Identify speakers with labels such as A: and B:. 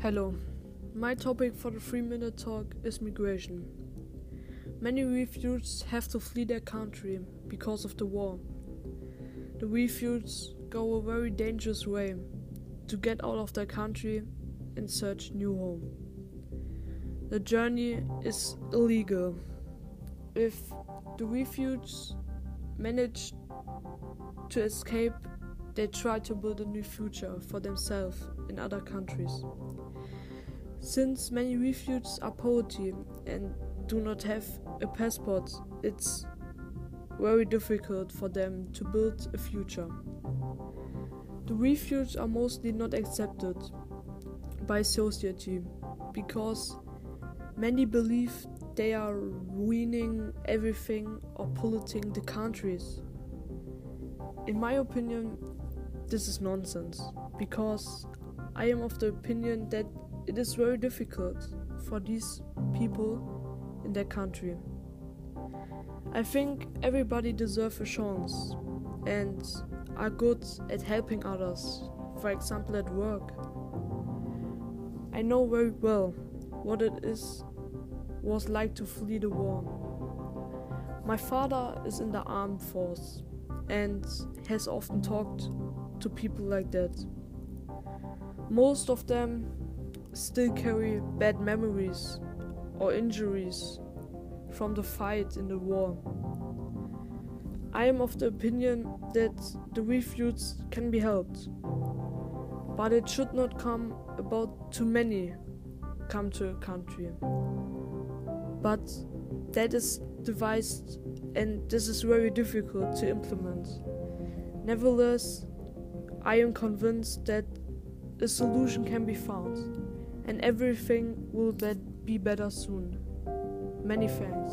A: Hello. My topic for the three minute talk is migration. Many refugees have to flee their country because of the war. The refugees go a very dangerous way to get out of their country and search new home. The journey is illegal. If the refugees manage to escape, they try to build a new future for themselves in other countries. Since many refugees are poverty and do not have a passport, it's very difficult for them to build a future. The refugees are mostly not accepted by society because many believe they are ruining everything or polluting the countries. In my opinion, this is nonsense because I am of the opinion that it is very difficult for these people in their country. I think everybody deserves a chance and are good at helping others, for example at work. I know very well what it is was like to flee the war. My father is in the armed force and has often talked to people like that. Most of them still carry bad memories or injuries from the fight in the war. I am of the opinion that the refugees can be helped, but it should not come about too many come to a country. But that is devised and this is very difficult to implement. Nevertheless, I am convinced that a solution can be found and everything will be better soon. Many thanks.